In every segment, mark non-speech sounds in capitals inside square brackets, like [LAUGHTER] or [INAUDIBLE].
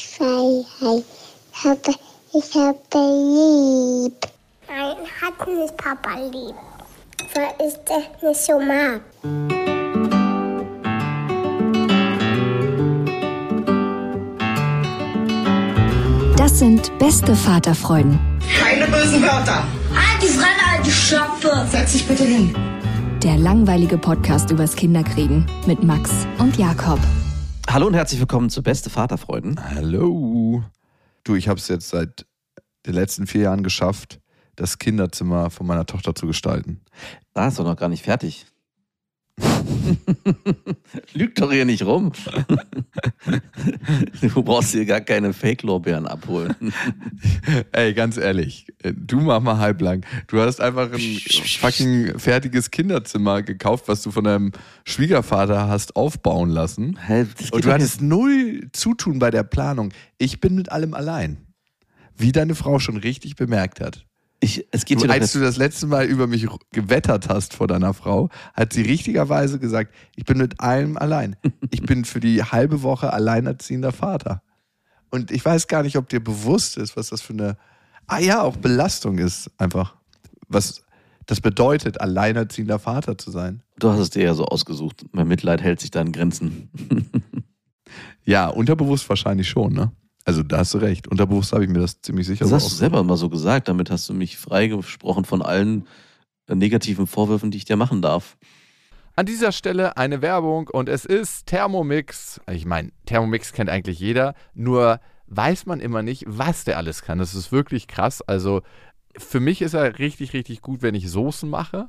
Freiheit. Ich habe, ich habe lieb. Nein, hat nicht Papa lieb. Weil ich das nicht so mag. Das sind beste Vaterfreuden. Keine bösen Wörter. Halt die Fremde, halt die Schöpfe. Setz dich bitte hin. Der langweilige Podcast übers Kinderkriegen mit Max und Jakob. Hallo und herzlich willkommen zu Beste Vaterfreuden. Hallo. Du, ich habe es jetzt seit den letzten vier Jahren geschafft, das Kinderzimmer von meiner Tochter zu gestalten. Da ist doch noch gar nicht fertig. [LAUGHS] Lüg doch hier nicht rum. [LAUGHS] du brauchst hier gar keine Fake-Lorbeeren abholen. [LAUGHS] Ey, ganz ehrlich, du mach mal halblang. Du hast einfach ein fucking fertiges Kinderzimmer gekauft, was du von deinem Schwiegervater hast aufbauen lassen. Geht Und du hattest null Zutun bei der Planung. Ich bin mit allem allein. Wie deine Frau schon richtig bemerkt hat. Ich, es geht Du, als du das letzte Mal über mich gewettert hast vor deiner Frau, hat sie richtigerweise gesagt, ich bin mit allem allein. [LAUGHS] Ich bin für die halbe Woche alleinerziehender Vater. Und ich weiß gar nicht, ob dir bewusst ist, was das für eine, ah ja, auch Belastung ist einfach. Was das bedeutet, alleinerziehender Vater zu sein. Du hast es dir ja so ausgesucht. Mein Mitleid hält sich da in Grenzen. [LAUGHS] Ja, unterbewusst wahrscheinlich schon, ne? Also da hast du recht. Unterbewusst habe ich mir das ziemlich sicher Das so hast du selber mal so gesagt. Damit hast du mich freigesprochen von allen äh, negativen Vorwürfen, die ich dir machen darf. An dieser Stelle eine Werbung und es ist Thermomix. Ich meine, Thermomix kennt eigentlich jeder, nur weiß man immer nicht, was der alles kann. Das ist wirklich krass. Also für mich ist er richtig, richtig gut, wenn ich Soßen mache.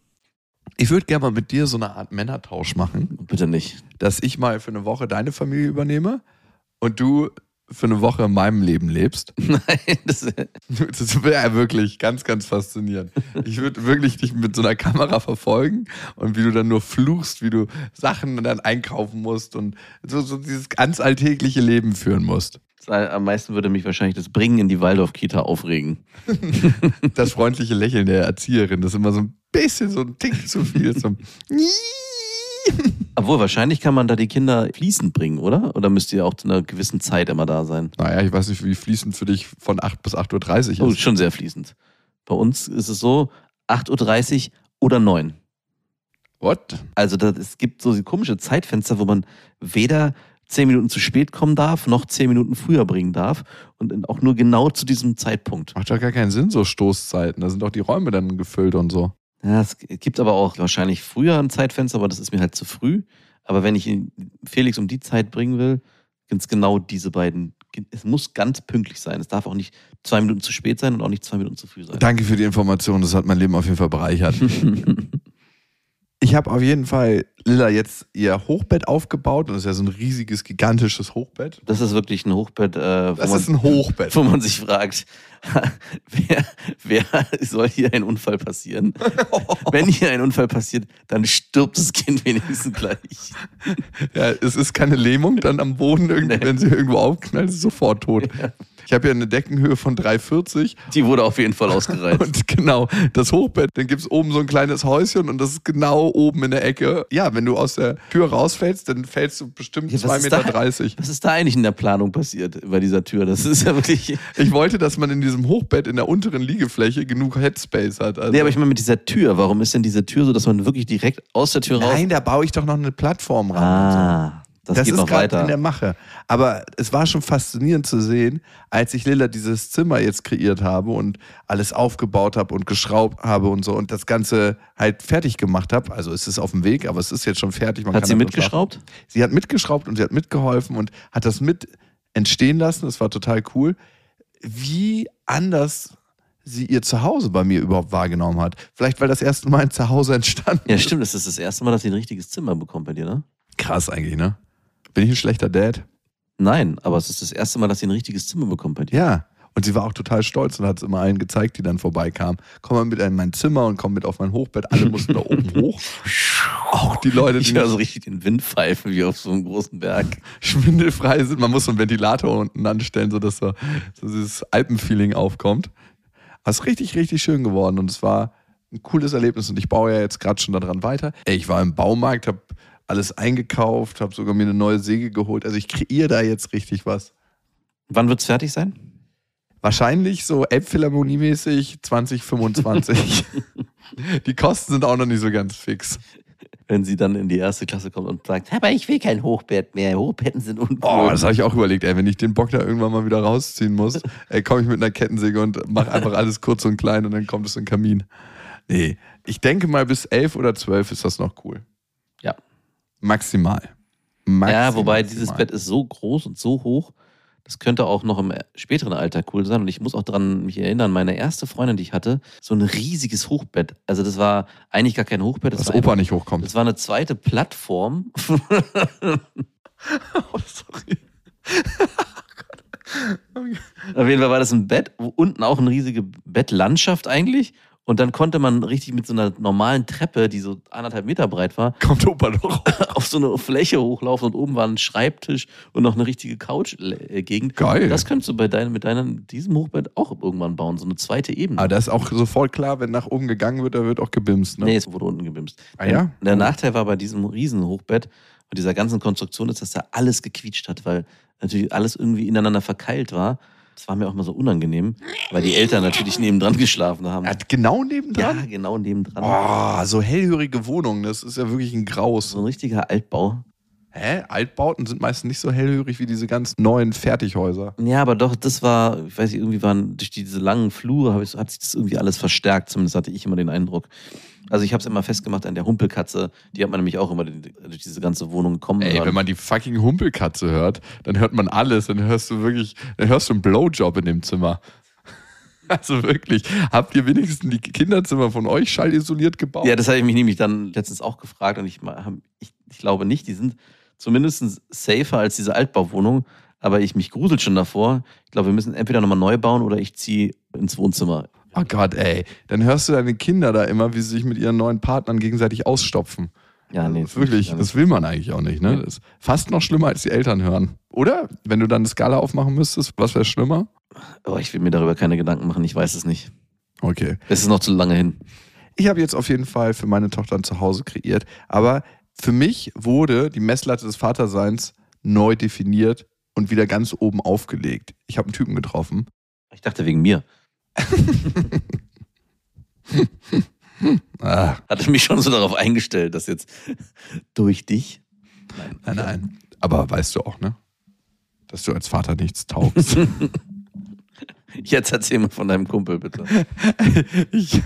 Ich würde gerne mal mit dir so eine Art Männertausch machen. Bitte nicht. dass ich mal für eine Woche deine Familie übernehme und du für eine Woche in meinem Leben lebst. [LAUGHS] Nein, das, Das wäre wirklich ganz, ganz faszinierend. Ich würde wirklich dich mit so einer Kamera verfolgen und wie du dann nur fluchst, wie du Sachen dann einkaufen musst und so, so dieses ganz alltägliche Leben führen musst. am meisten würde mich wahrscheinlich das Bringen in die Waldorf-Kita aufregen. [LAUGHS] Das freundliche Lächeln der Erzieherin, das ist immer so ein bisschen so ein Tick zu viel. So, [LAUGHS] [LAUGHS] Obwohl, wahrscheinlich kann man da die Kinder fließend bringen, oder? Oder müsst ihr auch zu einer gewissen Zeit immer da sein? naja, ich weiß nicht, wie fließend für dich von 8 bis 8.30 Uhr Oh, ist. schon sehr fließend. Bei uns ist es so, 8.30 Uhr oder 9. What? Also das, es gibt so komische Zeitfenster, wo man weder 10 Minuten zu spät kommen darf, noch 10 Minuten früher bringen darf. Und auch nur genau zu diesem Zeitpunkt. Macht doch gar keinen Sinn, so Stoßzeiten. Da sind doch die Räume dann gefüllt und so. Ja, es gibt aber auch wahrscheinlich früher ein Zeitfenster, aber das ist mir halt zu früh. Aber wenn ich Felix um die Zeit bringen will, sind es genau diese beiden. Es muss ganz pünktlich sein. Es darf auch nicht zwei Minuten zu spät sein und auch nicht zwei Minuten zu früh sein. Danke für die Information, das hat mein Leben auf jeden Fall bereichert. [LAUGHS] Ich habe auf jeden Fall Lilla jetzt ihr Hochbett aufgebaut und das ist ja so ein riesiges, gigantisches Hochbett. Das ist wirklich ein Hochbett, äh, wo, Das man, ist ein Hochbett. wo man sich fragt, [LAUGHS] wer, wer soll hier ein Unfall passieren? [LAUGHS] Wenn hier ein Unfall passiert, dann stirbt das Kind wenigstens gleich. Ja, es ist keine Lähmung dann am Boden, irgendwie, Nee. wenn sie irgendwo aufknallt, ist sofort tot. Ich habe ja eine Deckenhöhe von 3,40 Die wurde auf jeden Fall ausgereizt. [LAUGHS] und genau, das Hochbett, dann gibt es oben so ein kleines Häuschen und das ist genau oben in der Ecke. Ja, wenn du aus der Tür rausfällst, dann fällst du bestimmt Ja, 2,30 was ist da- Meter. Was ist da eigentlich in der Planung passiert bei dieser Tür? Das ist ja wirklich. Ich wollte, dass man in diesem Hochbett in der unteren Liegefläche genug Headspace hat. Also, Nee, aber ich meine mit dieser Tür. Warum ist denn diese Tür so, dass man wirklich direkt aus der Tür raus. Nein, da baue ich doch noch eine Plattform ran. Ah, das, Das ist noch gerade weiter. in der Mache. Aber es war schon faszinierend zu sehen, als ich Lilla dieses Zimmer jetzt kreiert habe und alles aufgebaut habe und geschraubt habe und so und das Ganze halt fertig gemacht habe. Also es ist auf dem Weg, aber es ist jetzt schon fertig. Man Hat kann sie mitgeschraubt? Sie hat mitgeschraubt und sie hat mitgeholfen und hat das mit entstehen lassen. Das war total cool. Wie anders sie ihr Zuhause bei mir überhaupt wahrgenommen hat. Vielleicht, weil das erste Mal ein Zuhause entstanden Ja, ist. stimmt. Das ist das erste Mal, dass sie ein richtiges Zimmer bekommt bei dir, ne? Krass eigentlich, ne? Bin ich ein schlechter Dad? Nein, aber es ist das erste Mal, dass sie ein richtiges Zimmer bekommt bei dir. Ja. Und sie war auch total stolz und hat es immer allen gezeigt, die dann vorbeikamen. Komm mal mit in mein Zimmer und komm mit auf mein Hochbett. Alle mussten da oben hoch. [LAUGHS] Auch die Leute, die Ich höre so richtig den Wind pfeifen wie auf so einem großen Berg. [LAUGHS] schwindelfrei sind. Man muss so einen Ventilator unten anstellen, sodass so, so dieses Alpenfeeling aufkommt. Aber es ist richtig, richtig schön geworden und es war ein cooles Erlebnis und ich baue ja jetzt gerade schon daran weiter. Ey, ich war im Baumarkt, habe alles eingekauft, habe sogar mir eine neue Säge geholt. Also ich kreiere da jetzt richtig was. Wann wird's fertig sein? Wahrscheinlich so Elbphilharmonie-mäßig [LAUGHS] 2025. die Kosten sind auch noch nicht so ganz fix. Wenn sie dann in die erste Klasse kommt und sagt, aber ich will kein Hochbett mehr. Hochbetten sind uncool. Oh, das habe ich auch überlegt, ey, wenn ich den Bock da irgendwann mal wieder rausziehen muss, [LAUGHS] komme ich mit einer Kettensäge und mache einfach alles kurz und klein und dann kommt es in den Kamin. Nee, ich denke mal bis elf oder zwölf ist das noch cool. Maximal. Maximal. Ja, wobei dieses Bett ist so groß und so hoch, das könnte auch noch im späteren Alter cool sein. Und ich muss auch daran mich erinnern, meine erste Freundin, die ich hatte, so ein riesiges Hochbett. Also das war eigentlich gar kein Hochbett. Das Dass Opa einfach- nicht hochkommt. Das war eine zweite Plattform. [LAUGHS] Oh, sorry. [LAUGHS] Auf jeden Fall war das ein Bett, wo unten auch eine riesige Bettlandschaft eigentlich. Und dann konnte man richtig mit so einer normalen Treppe, die so anderthalb Meter breit war, [LAUGHS] Kommt Opa hoch. auf so eine Fläche hochlaufen und oben war ein Schreibtisch und noch eine richtige Couch-Gegend. Geil. Das könntest du bei deinem, mit deinem, diesem Hochbett auch irgendwann bauen, so eine zweite Ebene. Aber das ist auch sofort klar, wenn nach oben gegangen wird, da wird auch gebimst. Ne? Nee, es wurde unten gebimst. Ah ja? Der, der Nachteil war bei diesem Riesenhochbett und dieser ganzen Konstruktion ist, dass da alles gequietscht hat, weil natürlich alles irgendwie ineinander verkeilt war. Das war mir auch mal so unangenehm, weil die Eltern natürlich nebendran geschlafen haben. Er hat genau Ja, nebendran. genau nebendran. Oh, so hellhörige Wohnungen, das ist ja wirklich ein Graus. So ein richtiger Altbau. Hä? Altbauten sind meistens nicht so hellhörig wie diese ganz neuen Fertighäuser. Ja, aber doch, das war, ich weiß nicht, irgendwie waren durch diese langen Flure ich, hat sich das irgendwie alles verstärkt. Zumindest hatte ich immer den Eindruck. Also ich habe es immer festgemacht an der Humpelkatze. Die hat man nämlich auch immer durch diese ganze Wohnung kommen Ey, hören. wenn man die fucking Humpelkatze hört, dann hört man alles. Dann hörst du wirklich, dann hörst du einen Blowjob in dem Zimmer. [LAUGHS] Also wirklich, habt ihr wenigstens die Kinderzimmer von euch schallisoliert gebaut? Ja, das habe ich mich nämlich dann letztens auch gefragt und ich, ich, ich glaube nicht, die sind zumindest safer als diese Altbauwohnung, aber ich mich grusel schon davor. Ich glaube, wir müssen entweder nochmal neu bauen oder ich ziehe ins Wohnzimmer. Oh Gott, ey. Dann hörst du deine Kinder da immer, wie sie sich mit ihren neuen Partnern gegenseitig ausstopfen. Ja, nee. das wirklich, das will man eigentlich auch nicht, ne? Das ist fast noch schlimmer, als die Eltern hören. Oder? Wenn du dann eine Skala aufmachen müsstest, was wäre schlimmer? oh, ich will mir darüber keine Gedanken machen, ich weiß es nicht. Okay. Es ist noch zu lange hin. Ich habe jetzt auf jeden Fall für meine Tochter ein Zuhause kreiert, aber für mich wurde die Messlatte des Vaterseins neu definiert und wieder ganz oben aufgelegt. Ich habe einen Typen getroffen. Ich dachte wegen mir. Ah, Hatte mich schon so darauf eingestellt, dass jetzt durch dich. nein, nein. Aber weißt du auch, ne? Dass du als Vater nichts taugst. [LAUGHS] Jetzt erzähl mal von deinem Kumpel, bitte. [LAUGHS] Ich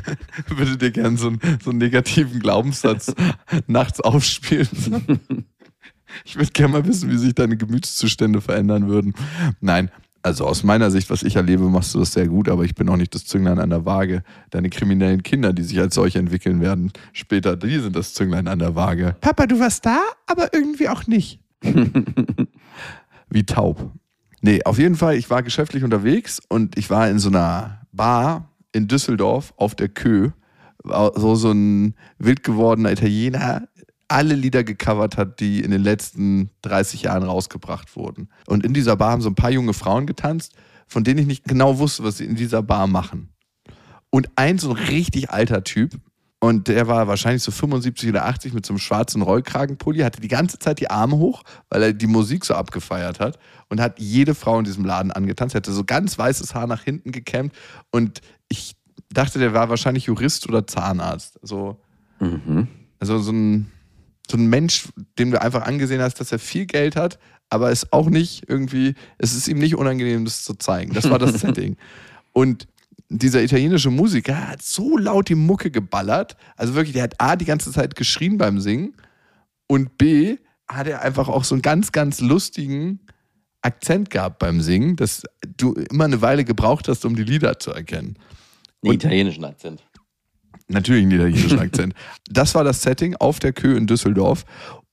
würde dir gerne so, einen- so einen negativen Glaubenssatz nachts aufspielen. Ich würde gerne mal wissen, wie sich deine Gemütszustände verändern würden. Nein, Also aus meiner Sicht, was ich erlebe, machst du das sehr gut, aber ich bin auch nicht das Zünglein an der Waage. Deine kriminellen Kinder, die sich als solche entwickeln werden, später, die sind das Zünglein an der Waage. Papa, du warst da, aber irgendwie auch nicht. Wie taub. Nee, auf jeden Fall, ich war geschäftlich unterwegs und ich war in so einer Bar in Düsseldorf auf der Kö. So, so ein wild gewordener Italiener, alle Lieder gecovert hat, die in den letzten 30 Jahren rausgebracht wurden. Und in dieser Bar haben so ein paar junge Frauen getanzt, von denen ich nicht genau wusste, was sie in dieser Bar machen. Und ein so ein richtig alter Typ, und der war wahrscheinlich so 75 oder 80 mit so einem schwarzen Rollkragenpulli, hatte die ganze Zeit die Arme hoch, weil er die Musik so abgefeiert hat und hat jede Frau in diesem Laden angetanzt. Er hatte so ganz weißes Haar nach hinten gekämmt und ich dachte, der war wahrscheinlich Jurist oder Zahnarzt. So, Mhm. also so ein, so ein Mensch, dem du einfach angesehen hast, dass er viel Geld hat, aber es auch nicht irgendwie, es ist ihm nicht unangenehm, das zu zeigen. Das war das [LAUGHS] Setting. Und dieser italienische Musiker hat so laut die Mucke geballert. Also wirklich, der hat A, die ganze Zeit geschrien beim Singen und B, hat er einfach auch so einen ganz, ganz lustigen Akzent gehabt beim Singen, dass du immer eine Weile gebraucht hast, um die Lieder zu erkennen. Den italienischen Akzent. Natürlich einen italienischen [LAUGHS] Akzent. Das war das Setting auf der Kö in Düsseldorf.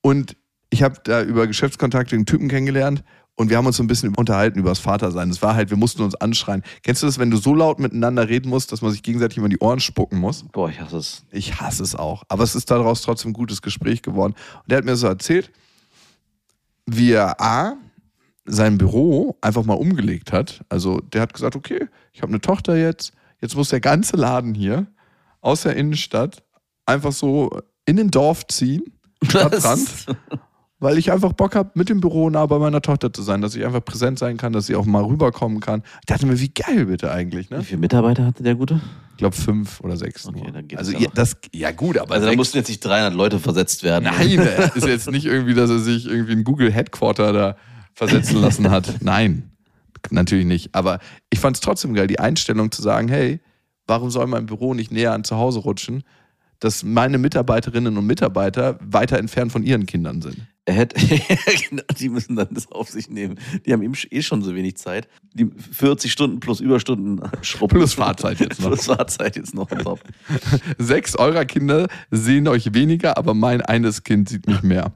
Und ich habe da über Geschäftskontakte einen Typen kennengelernt und wir haben uns so ein bisschen unterhalten über das Vatersein. Es war halt, wir mussten uns anschreien. Kennst du das, wenn du so laut miteinander reden musst, dass man sich gegenseitig immer in die Ohren spucken muss? Boah, ich hasse es. Ich hasse es auch. Aber es ist daraus trotzdem ein gutes Gespräch geworden. Und der hat mir so erzählt, wie er A, sein Büro einfach mal umgelegt hat. Also der hat gesagt, okay, ich habe eine Tochter jetzt, jetzt muss der ganze Laden hier aus der Innenstadt einfach so in den Dorf ziehen, [LAUGHS] Stadtrand, weil ich einfach Bock habe, mit dem Büro nah bei meiner Tochter zu sein, dass ich einfach präsent sein kann, dass sie auch mal rüberkommen kann. Ich dachte mir, wie geil bitte eigentlich, Wie ne? viele Mitarbeiter hatte der Gute? Ich glaube fünf oder sechs. Okay, nur. dann geht also ja das, ja gut, aber Also da mussten jetzt nicht 300 Leute versetzt werden. Nein, es ist jetzt nicht irgendwie, dass er sich irgendwie in Google Headquarter da versetzen lassen hat. [LAUGHS] Nein, natürlich nicht. Aber ich fand es trotzdem geil, die Einstellung zu sagen, hey, warum soll mein Büro nicht näher an zu Hause rutschen, dass meine Mitarbeiterinnen und Mitarbeiter weiter entfernt von ihren Kindern sind. Er hätte, [LAUGHS] genau, die müssen dann das auf sich nehmen. Die haben eben eh schon so wenig Zeit. Die 40 Stunden plus Überstunden schrubben. Plus Fahrzeit jetzt noch. Plus Fahrzeit jetzt noch. [LAUGHS] Sechs eurer Kinder sehen euch weniger, aber mein eines Kind sieht mich mehr.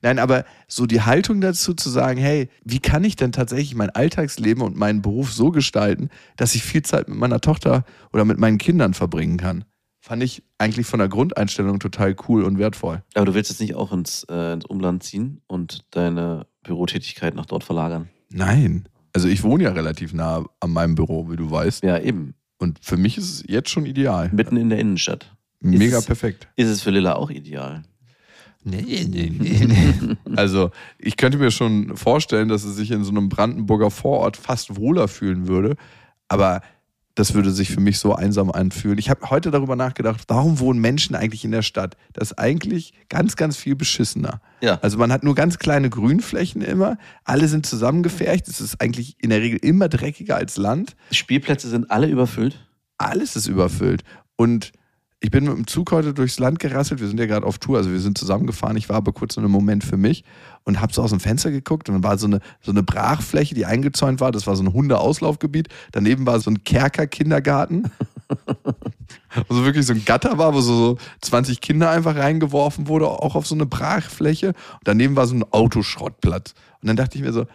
Nein, aber so die Haltung dazu zu sagen, hey, wie kann ich denn tatsächlich mein Alltagsleben und meinen Beruf so gestalten, dass ich viel Zeit mit meiner Tochter oder mit meinen Kindern verbringen kann, fand ich eigentlich von der Grundeinstellung total cool und wertvoll. Aber du willst jetzt nicht auch ins, äh, ins Umland ziehen und deine Bürotätigkeit nach dort verlagern? Nein. Also ich wohne ja relativ nah an meinem Büro, wie du weißt. Ja, eben. Und für mich ist es jetzt schon ideal. Mitten in der Innenstadt. Mega ist- perfekt. Ist es für Lilla auch ideal? Nee, nee, [LAUGHS] nee, nee. Also, ich könnte mir schon vorstellen, dass es sich in so einem Brandenburger Vorort fast wohler fühlen würde. Aber das würde sich für mich so einsam anfühlen. Ich habe heute darüber nachgedacht, warum wohnen Menschen eigentlich in der Stadt? Das ist eigentlich ganz, ganz viel beschissener. Ja. Also man hat nur ganz kleine Grünflächen immer, alle sind zusammengefercht, es ist eigentlich in der Regel immer dreckiger als Land Die Spielplätze sind alle überfüllt. alles ist überfüllt. Und ich bin mit dem Zug heute durchs Land gerasselt. Wir sind ja gerade auf Tour, also wir sind zusammengefahren. Ich war aber kurz so einen Moment für mich und habe so aus dem Fenster geguckt und dann war so eine, so eine Brachfläche, die eingezäunt war. Das war so ein Hundeauslaufgebiet. Daneben war so ein Kerkerkindergarten. [LAUGHS] Also wirklich so ein Gatter war, wo so, so 20 Kinder einfach reingeworfen wurde, auch auf so eine Brachfläche. Und daneben war so ein Autoschrottplatz. Und dann dachte ich mir so,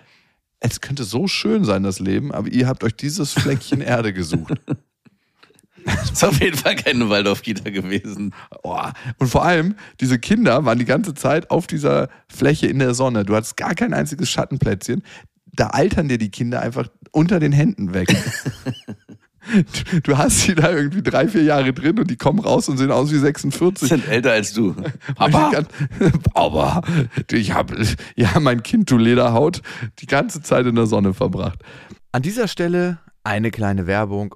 es könnte so schön sein, das Leben, aber ihr habt euch dieses Fleckchen Erde gesucht. [LAUGHS] Das [LAUGHS] ist auf jeden Fall keine Waldorf-Kita gewesen. Oh. Und vor allem, diese Kinder waren die ganze Zeit auf dieser Fläche in der Sonne. Du hattest gar kein einziges Schattenplätzchen. Da altern dir die Kinder einfach unter den Händen weg. Du- [LAUGHS] Du hast sie da irgendwie drei, vier Jahre drin und die kommen raus und sehen aus wie 46. Sind älter als du. [LAUGHS] Papa? Papa, ich habe ja mein Kind, du Lederhaut, die ganze Zeit in der Sonne verbracht. An dieser Stelle eine kleine Werbung.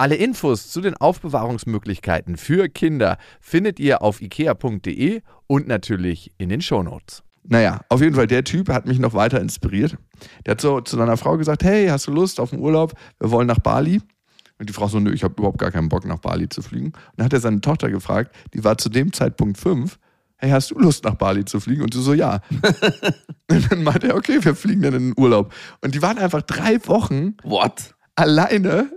Alle Infos zu den Aufbewahrungsmöglichkeiten für Kinder findet ihr auf ikea.de und natürlich in den Shownotes. Naja, auf jeden Fall, der Typ hat mich noch weiter inspiriert. Der hat so zu seiner Frau gesagt, hey, hast du Lust auf einen Urlaub? Wir wollen nach Bali. Und die Frau so, nö, ich habe überhaupt gar keinen Bock, nach Bali zu fliegen. Und dann hat er seine Tochter gefragt, die war zu dem Zeitpunkt fünf, hey, hast du Lust, nach Bali zu fliegen? Und sie so, ja. [LAUGHS] und dann meinte er, okay, wir fliegen dann in den Urlaub. Und die waren einfach drei Wochen What? alleine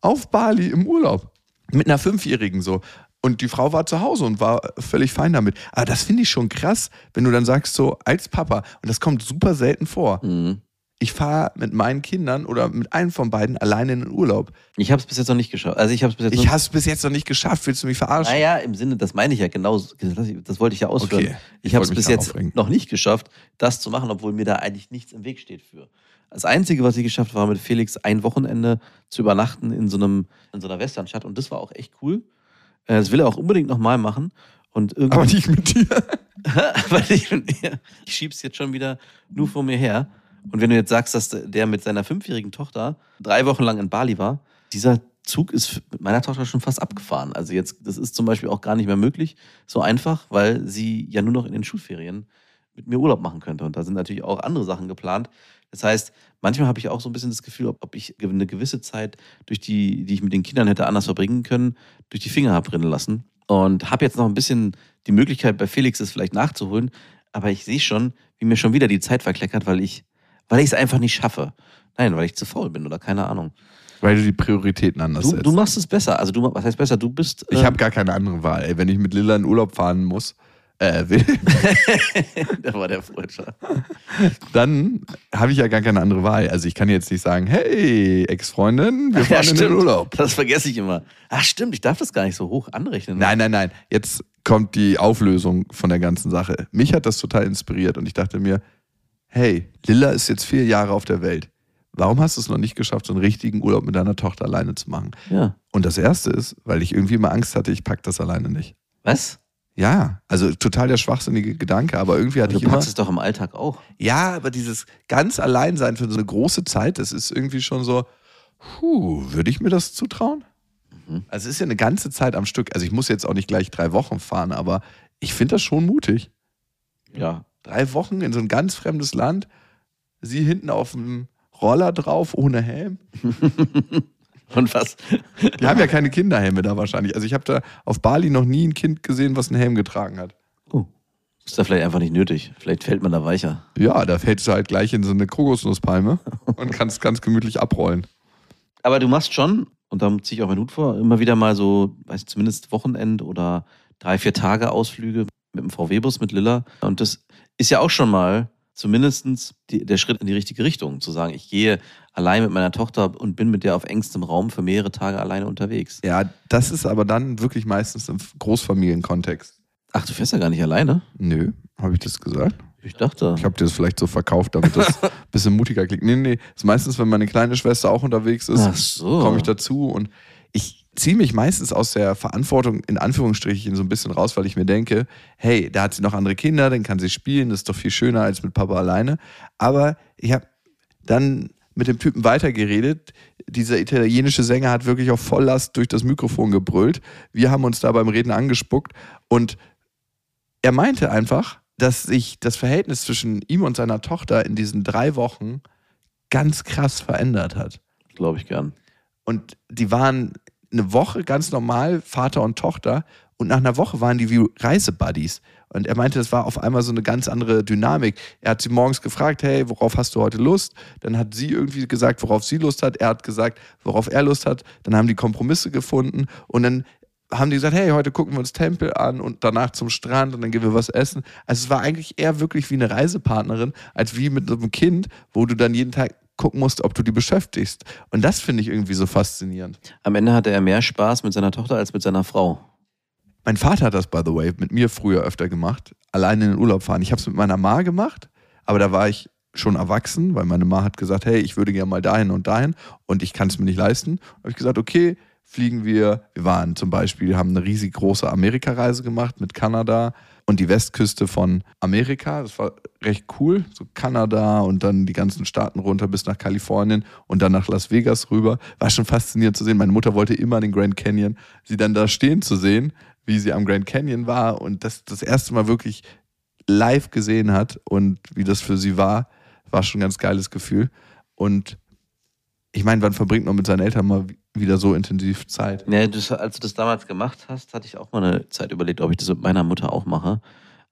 auf Bali im Urlaub. Mit einer Fünfjährigen so. Und die Frau war zu Hause und war völlig fein damit. Aber das finde ich schon krass, wenn du dann sagst, so als Papa, und das kommt super selten vor. Mhm. Ich fahre mit meinen Kindern oder mit einem von beiden alleine in den Urlaub. Ich habe es bis jetzt noch nicht geschafft. Also ich habe es bis jetzt Ich noch habe es bis jetzt noch nicht geschafft. Willst du mich verarschen? Naja, im Sinne, das meine ich ja genau, das, wollte ich ja ausführen. Okay, ich ich habe es bis jetzt aufregen. noch nicht geschafft, das zu machen, obwohl mir da eigentlich nichts im Weg steht für. Das Einzige, was ich geschafft habe, war mit Felix ein Wochenende zu übernachten in so, einem, in so einer Westernstadt und das war auch echt cool. Äh, Das will er auch unbedingt nochmal machen. Und Aber nicht mit dir. [LAUGHS] weil ich, ich schieb's jetzt schon wieder nur vor mir her. Und wenn du jetzt sagst, dass der mit seiner fünfjährigen Tochter drei Wochen lang in Bali war, dieser Zug ist mit meiner Tochter schon fast abgefahren. Also jetzt, das ist zum Beispiel auch gar nicht mehr möglich, so einfach, weil sie ja nur noch in den Schulferien mit mir Urlaub machen könnte. Und da sind natürlich auch andere Sachen geplant. Das heißt, manchmal habe ich auch so ein bisschen das Gefühl, ob, ob ich eine gewisse Zeit, durch die, die ich mit den Kindern hätte anders verbringen können, durch die Finger habe rinnen lassen. Und habe jetzt noch ein bisschen die Möglichkeit, bei Felix es vielleicht nachzuholen. Aber ich sehe schon, wie mir schon wieder die Zeit verkleckert, weil ich weil ich es einfach nicht schaffe. Nein, weil ich zu faul bin oder keine Ahnung. Weil du die Prioritäten anders Du, setzt. du machst es besser. Also du, was heißt besser? Du bist. ich äh, habe gar keine andere Wahl. Ey, wenn ich mit Lilla in Urlaub fahren muss, äh, will, [LAUGHS] da war der Freudscher. dann habe ich ja gar keine andere Wahl. Also ich kann jetzt nicht sagen, hey, Ex-Freundin, wir [LAUGHS] fahren in den Urlaub. Das vergesse ich immer. Ach stimmt, ich darf das gar nicht so hoch anrechnen. Nein, nein, nein. Jetzt kommt die Auflösung von der ganzen Sache. Mich hat das total inspiriert und ich dachte mir, hey, Lilla ist jetzt vier Jahre auf der Welt. Warum hast du es noch nicht geschafft, so einen richtigen Urlaub mit deiner Tochter alleine zu machen? Ja. Und das erste ist, weil ich irgendwie immer Angst hatte, ich pack das alleine nicht. Was? Ja, also total der schwachsinnige Gedanke, aber irgendwie hatte Du ich immer. packst es doch im Alltag auch. Ja, aber dieses ganz Alleinsein für so eine große Zeit, das ist irgendwie schon so, puh, würde ich mir das zutrauen? Mhm. Also es ist ja eine ganze Zeit am Stück. Also ich muss jetzt auch nicht gleich drei Wochen fahren, aber ich finde das schon mutig. Ja. Drei Wochen in so ein ganz fremdes Land, sie hinten auf dem Roller drauf, ohne Helm. [LAUGHS] Und was? Die haben ja keine Kinderhelme da wahrscheinlich. Also ich habe da auf Bali noch nie ein Kind gesehen, was einen Helm getragen hat. Oh. Ist da vielleicht einfach nicht nötig. Vielleicht fällt man da weicher. Ja, da fällst du halt gleich in so eine Kokosnusspalme und kannst ganz gemütlich abrollen. Aber du machst schon, und da ziehe ich auch meinen Hut vor, immer wieder mal so, weiß ich, zumindest Wochenend oder drei, vier Tage Ausflüge mit dem VW-Bus mit Lilla. Und das ist ja auch schon mal zumindest die, der Schritt in die richtige Richtung, zu sagen, ich gehe allein mit meiner Tochter und bin mit der auf engstem Raum für mehrere Tage alleine unterwegs. Ja, das ist aber dann wirklich meistens im Großfamilienkontext. Ach, du fährst ja gar nicht alleine? Nö, habe ich das gesagt? Ich dachte. Ich habe dir das vielleicht so verkauft, damit das ein [LAUGHS] bisschen mutiger klingt. Nee, nee, ist meistens, wenn meine kleine Schwester auch unterwegs ist, so. komme ich dazu und ziehe mich meistens aus der Verantwortung in Anführungsstrichen so ein bisschen raus, weil ich mir denke, hey, da hat sie noch andere Kinder, dann kann sie spielen, das ist doch viel schöner als mit Papa alleine. Aber ich habe dann mit dem Typen weitergeredet. Dieser italienische Sänger hat wirklich auf Volllast durch das Mikrofon gebrüllt. Wir haben uns da beim Reden angespuckt und er meinte einfach, dass sich das Verhältnis zwischen ihm und seiner Tochter in diesen drei Wochen ganz krass verändert hat. Glaube ich gern. Und die waren eine Woche ganz normal, Vater und Tochter. Und nach einer Woche waren die wie Reisebuddies. Und er meinte, das war auf einmal so eine ganz andere Dynamik. Er hat sie morgens gefragt, hey, worauf hast du heute Lust? Dann hat sie irgendwie gesagt, worauf sie Lust hat. Er hat gesagt, worauf er Lust hat. Dann haben die Kompromisse gefunden. Und dann haben die gesagt, hey, heute gucken wir uns Tempel an und danach zum Strand und dann gehen wir was essen. Also es war eigentlich eher wirklich wie eine Reisepartnerin, als wie mit einem Kind, wo du dann jeden Tag gucken musst, ob du die beschäftigst. Und das finde ich irgendwie so faszinierend. Am Ende hatte er mehr Spaß mit seiner Tochter als mit seiner Frau. Mein Vater hat das, by the way, mit mir früher öfter gemacht. Alleine in den Urlaub fahren. Ich habe es mit meiner Ma gemacht, aber da war ich schon erwachsen, weil meine Ma hat gesagt, hey, ich würde gerne mal dahin und dahin und ich kann es mir nicht leisten. Da habe ich gesagt, okay, fliegen wir. Wir waren zum Beispiel, haben eine riesig große Amerikareise gemacht mit Kanada und die Westküste von Amerika. Das war recht cool. So Kanada und dann die ganzen Staaten runter bis nach Kalifornien und dann nach Las Vegas rüber. War schon faszinierend zu sehen. Meine Mutter wollte immer den Grand Canyon, sie dann da stehen zu sehen wie sie am Grand Canyon war und das das erste Mal wirklich live gesehen hat und wie das für sie war, war schon ein ganz geiles Gefühl. Und ich meine, wann verbringt man mit seinen Eltern mal wieder so intensiv Zeit? Ja, das, als du das damals gemacht hast, hatte ich auch mal eine Zeit überlegt, ob ich das mit meiner Mutter auch mache.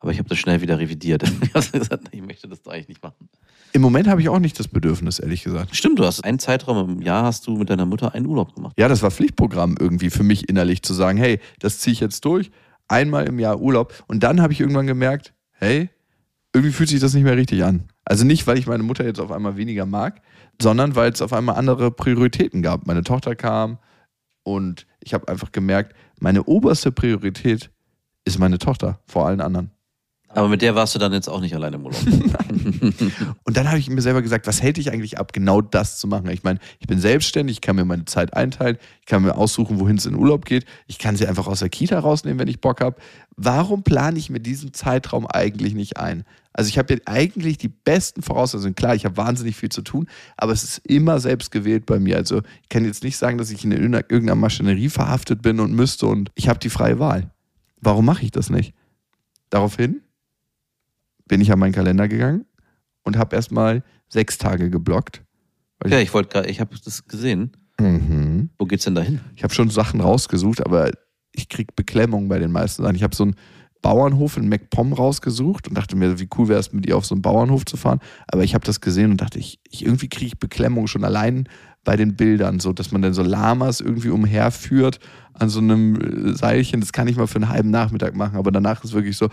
Aber ich habe das schnell wieder revidiert. [LAUGHS] Ich habe gesagt, ich möchte das doch eigentlich nicht machen. Im Moment habe ich auch nicht das Bedürfnis, ehrlich gesagt. Stimmt, du hast einen Zeitraum im Jahr hast du mit deiner Mutter einen Urlaub gemacht. Ja, das war Pflichtprogramm irgendwie für mich innerlich zu sagen, hey, das ziehe ich jetzt durch, einmal im Jahr Urlaub. Und dann habe ich irgendwann gemerkt, hey, irgendwie fühlt sich das nicht mehr richtig an. Also nicht, weil ich meine Mutter jetzt auf einmal weniger mag, sondern weil es auf einmal andere Prioritäten gab. Meine Tochter kam und ich habe einfach gemerkt, meine oberste Priorität ist meine Tochter vor allen anderen. Aber mit der warst du dann jetzt auch nicht alleine im Urlaub. [LAUGHS] Und dann habe ich mir selber gesagt, was hält dich eigentlich ab, genau das zu machen? Ich meine, ich bin selbstständig, ich kann mir meine Zeit einteilen, ich kann mir aussuchen, wohin es in Urlaub geht, ich kann sie einfach aus der Kita rausnehmen, wenn ich Bock habe. Warum plane ich mir diesen Zeitraum eigentlich nicht ein? Also ich habe ja eigentlich die besten Voraussetzungen. Klar, ich habe wahnsinnig viel zu tun, aber es ist immer selbst gewählt bei mir. Also ich kann jetzt nicht sagen, dass ich in irgendeiner Maschinerie verhaftet bin und müsste und ich habe die freie Wahl. Warum mache ich das nicht? Daraufhin bin ich an meinen Kalender gegangen und habe erstmal sechs Tage geblockt. Ja, ich wollte gerade, ich habe das gesehen. Mhm. Wo geht's denn dahin? Ich habe schon Sachen rausgesucht, aber ich krieg Beklemmung bei den meisten Sachen. Ich habe so einen Bauernhof in MacPom rausgesucht und dachte mir, wie cool wäre es, mit ihr auf so einen Bauernhof zu fahren. Aber ich habe das gesehen und dachte, ich, ich irgendwie kriege ich Beklemmung schon allein bei den Bildern, so dass man dann so Lamas irgendwie umherführt an so einem Seilchen. Das kann ich mal für einen halben Nachmittag machen, aber danach ist wirklich so,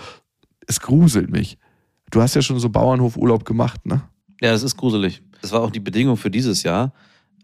es gruselt mich. Du hast ja schon so Bauernhofurlaub gemacht, ne? Ja, das ist gruselig. Das war auch die Bedingung für dieses Jahr,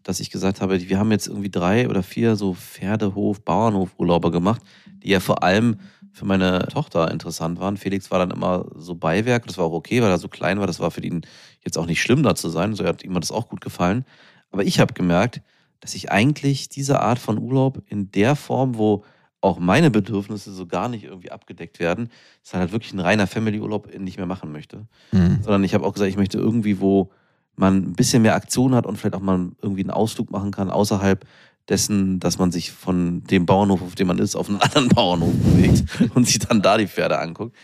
dass ich gesagt habe, wir haben jetzt irgendwie drei oder vier so Pferdehof, Bauernhofurlauber gemacht, die ja vor allem für meine Tochter interessant waren. Felix war dann immer so Beiwerk, das war auch okay, weil er so klein war, das war für ihn jetzt auch nicht schlimm da zu sein, so hat ihm das auch gut gefallen. Aber ich habe gemerkt, dass ich eigentlich diese Art von Urlaub in der Form, wo auch meine Bedürfnisse so gar nicht irgendwie abgedeckt werden, ist halt wirklich ein reiner Family-Urlaub nicht mehr machen möchte. Mhm. Sondern ich habe auch gesagt, ich möchte irgendwie, wo man ein bisschen mehr Aktion hat und vielleicht auch mal irgendwie einen Ausflug machen kann, außerhalb dessen, dass man sich von dem Bauernhof, auf dem man ist, auf einen [LAUGHS] anderen Bauernhof bewegt [LAUGHS] und sich dann da die Pferde anguckt.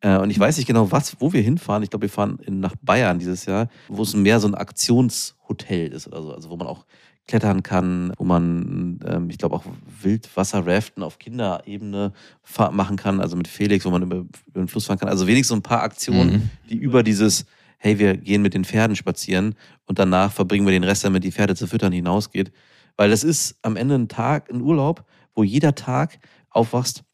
Äh, und ich weiß nicht genau, was, wo wir hinfahren. Ich glaube, wir fahren in, nach Bayern dieses Jahr, wo es mehr so ein Aktionshotel ist oder so. Also wo man auch klettern kann, wo man, ähm, ich glaube, auch Wildwasserraften auf Kinderebene machen kann, also mit Felix, wo man über, über den Fluss fahren kann. Also wenigstens so ein paar Aktionen, mhm. die über dieses, hey, wir gehen mit den Pferden spazieren und danach verbringen wir den Rest damit, die Pferde zu füttern, hinausgeht. Weil das ist am Ende ein Tag, ein Urlaub, wo jeder Tag aufwachst,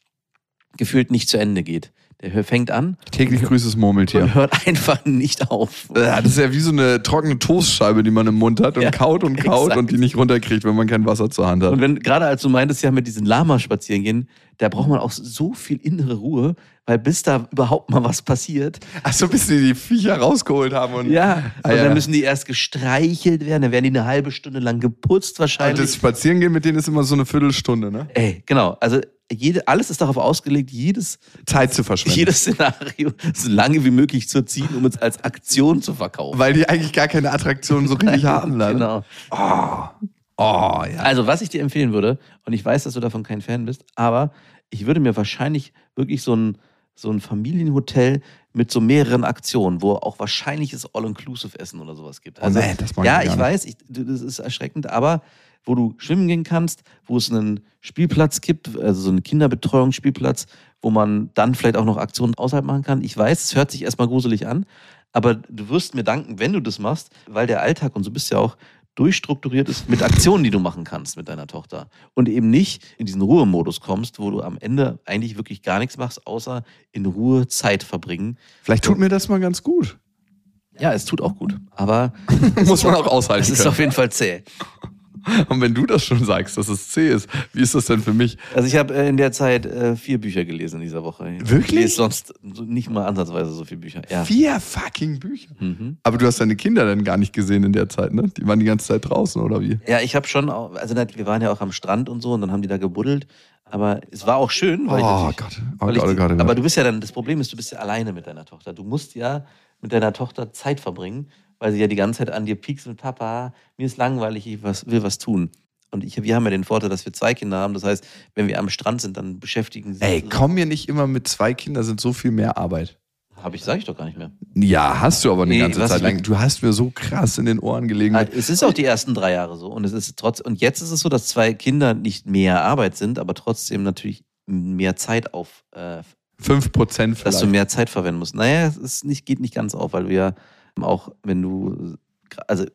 gefühlt nicht zu Ende geht. Der fängt an. Täglich grüßt das Murmeltier. Und hört einfach nicht auf. Ja, das ist ja wie so eine trockene Toastscheibe, die man im Mund hat und ja, kaut und kaut exakt. und die nicht runterkriegt, wenn man kein Wasser zur Hand hat. Und wenn, gerade als du meintest, ja, mit diesen Lama spazieren gehen, da braucht man auch so viel innere Ruhe, weil bis da überhaupt mal was passiert. Ach so, bis die die Viecher rausgeholt haben. Und, ja, ah, und dann ja. müssen die erst gestreichelt werden, dann werden die eine halbe Stunde lang geputzt wahrscheinlich. Und das Spazierengehen mit denen ist immer so eine Viertelstunde, ne? Ey, genau. Also jede, alles ist darauf ausgelegt, jedes Zeit zu verschwenden. Jedes Szenario so lange wie möglich zu ziehen, um es als Aktion zu verkaufen. Weil die eigentlich gar keine Attraktion so richtig [LAUGHS] haben. Dann. Genau. Oh. Oh, ja. Also, was ich dir empfehlen würde, und ich weiß, dass du davon kein Fan bist, aber ich würde mir wahrscheinlich wirklich so ein, so ein Familienhotel mit so mehreren Aktionen, wo auch wahrscheinlich es All-Inclusive-Essen oder sowas gibt. Also, oh nee, das mag ja, ich, ich weiß, ich, das ist erschreckend, aber wo du schwimmen gehen kannst, wo es einen Spielplatz gibt, also so einen Kinderbetreuungsspielplatz, wo man dann vielleicht auch noch Aktionen außerhalb machen kann. Ich weiß, es hört sich erstmal gruselig an, aber du wirst mir danken, wenn du das machst, weil der Alltag, und so bist ja auch, durchstrukturiert ist mit Aktionen, die du machen kannst mit deiner Tochter. Und eben nicht in diesen Ruhemodus kommst, wo du am Ende eigentlich wirklich gar nichts machst, außer in Ruhe Zeit verbringen. Vielleicht tut mir das mal ganz gut. Ja, es tut auch gut. Aber [LAUGHS] Muss man auch aushalten es ist auf jeden Fall zäh. [LAUGHS] Und wenn du das schon sagst, dass es C ist, wie ist das denn für mich? Also ich habe äh, in der Zeit äh, vier Bücher gelesen in dieser Woche. Ich Wirklich? lese sonst so nicht mal ansatzweise so viele Bücher. Ja. Vier fucking Bücher. Mhm. Aber du hast deine Kinder dann gar nicht gesehen in der Zeit, ne? Die waren die ganze Zeit draußen, oder wie? Ja, ich habe schon, auch, also wir waren ja auch am Strand und so und dann haben die da gebuddelt. Aber es war auch schön. Weil ich Oh Gott. Oh ich Gott, oh die, Gott, oh Gott. Aber du bist ja dann, das Problem ist, du bist ja alleine mit deiner Tochter. Du musst ja mit deiner Tochter Zeit verbringen, weil sie ja die ganze Zeit an dir piekst mit Papa, mir ist langweilig, ich was, will was tun. Und ich, wir haben ja den Vorteil, dass wir zwei Kinder haben. Das heißt, wenn wir am Strand sind, dann beschäftigen sie Ey, komm mir nicht immer mit zwei Kindern, sind so viel mehr Arbeit. Habe ich, sage ich doch gar nicht mehr. Ja, hast du aber eine Nee, ganze Zeit lang. Du hast mir so krass in den Ohren gelegen. Ah, Es ist auch die ersten drei Jahre so. Und es ist trotz, und jetzt ist es so, dass zwei Kinder nicht mehr Arbeit sind, aber trotzdem natürlich mehr Zeit auf, äh, Fünf Prozent dass du vielleicht. mehr Zeit verwenden musst. Naja, es nicht, geht nicht ganz auf, weil du ja auch, wenn du, also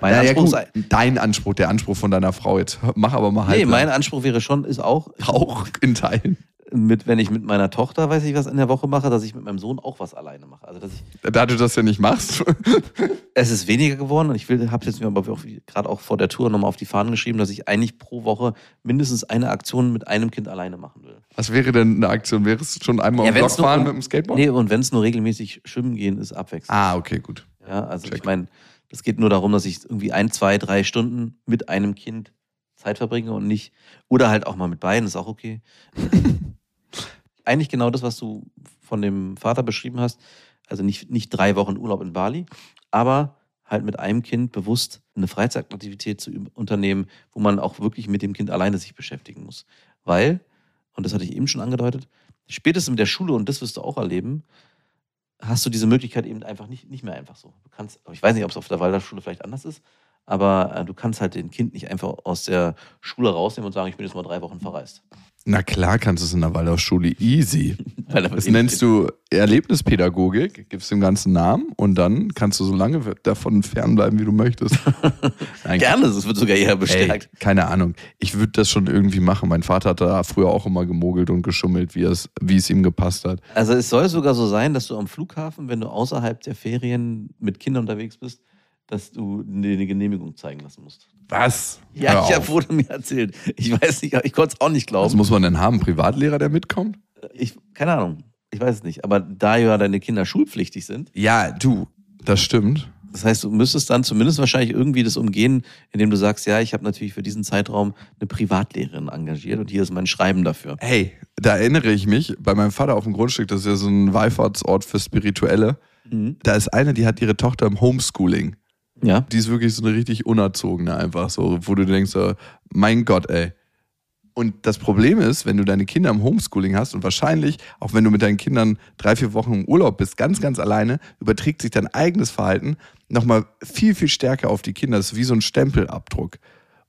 mein Ja, ja, Anspruch gut. ist, Dein Anspruch, der Anspruch von deiner Frau jetzt. Mach aber mal halt. nee, mein Anspruch wäre schon, ist auch, auch in Teilen. Mit, wenn ich mit meiner Tochter, weiß ich was in der Woche mache, dass ich mit meinem Sohn auch was alleine mache. Also, dass ich, Da du das ja nicht machst. [LAUGHS] es ist weniger geworden und ich will, habe jetzt mir aber gerade auch vor der Tour nochmal auf die Fahnen geschrieben, dass ich eigentlich pro Woche mindestens eine Aktion mit einem Kind alleine machen will. Was wäre denn eine Aktion? Wärst du schon einmal Ja, Block nur fahren mit dem Skateboard? Nee, und wenn es nur regelmäßig schwimmen gehen ist, abwechselnd. Ah, okay, gut. Ja, also Check. ich meine, das geht nur darum, dass ich irgendwie ein, zwei, drei Stunden mit einem Kind Zeit verbringe und nicht, oder halt auch mal mit beiden, ist auch okay. [LAUGHS] Eigentlich genau das, was du von dem Vater beschrieben hast. Also nicht, nicht drei Wochen Urlaub in Bali, aber halt mit einem Kind bewusst eine Freizeitaktivität zu unternehmen, wo man auch wirklich mit dem Kind alleine sich beschäftigen muss. Weil, und das hatte ich eben schon angedeutet, spätestens mit der Schule, und das wirst du auch erleben, hast du diese Möglichkeit eben einfach nicht, nicht mehr einfach so. Du kannst, ich weiß nicht, ob es auf der Waldorfschule vielleicht anders ist, aber äh, du kannst halt den Kind nicht einfach aus der Schule rausnehmen und sagen, ich bin jetzt mal drei Wochen verreist. Na klar kannst du es in der Waldorfschule easy. [LAUGHS] Das nennst du Erlebnispädagogik, gibst dem ganzen Namen und dann kannst du so lange davon fernbleiben, wie du möchtest. [LAUGHS] Nein, Gerne, das wird sogar eher Ey, bestärkt. keine Ahnung. Ich würde das schon irgendwie machen. Mein Vater hat da früher auch immer gemogelt und geschummelt, wie es, wie es ihm gepasst hat. Also es soll sogar so sein, dass du am Flughafen, wenn du außerhalb der Ferien mit Kindern unterwegs bist, dass du eine Genehmigung zeigen lassen musst. Was? Ja, ich habe auf. wurde mir erzählt. Ich weiß nicht, ich konnte es auch nicht Was glauben. muss man denn haben? Privatlehrer, der mitkommt? Ich, keine Ahnung. Ich weiß es nicht. Aber da ja deine Kinder schulpflichtig sind, Ja, du, das stimmt. Das heißt, du müsstest dann zumindest wahrscheinlich irgendwie das umgehen, indem du sagst, ja, ich habe natürlich für diesen Zeitraum eine Privatlehrerin engagiert und hier ist mein Schreiben dafür. Hey, da erinnere ich mich, bei meinem Vater auf dem Grundstück, das ist ja so ein Wallfahrtsort für Spirituelle. Mhm. Da ist eine, die hat ihre Tochter im Homeschooling. Ja. Die ist wirklich so eine richtig unerzogene einfach so, wo du denkst, so, mein Gott, ey. Und das Problem ist, wenn du deine Kinder im Homeschooling hast und wahrscheinlich, auch wenn du mit deinen Kindern drei, vier Wochen im Urlaub bist, ganz, ganz alleine, überträgt sich dein eigenes Verhalten nochmal viel, viel stärker auf die Kinder. Das ist wie so ein Stempelabdruck.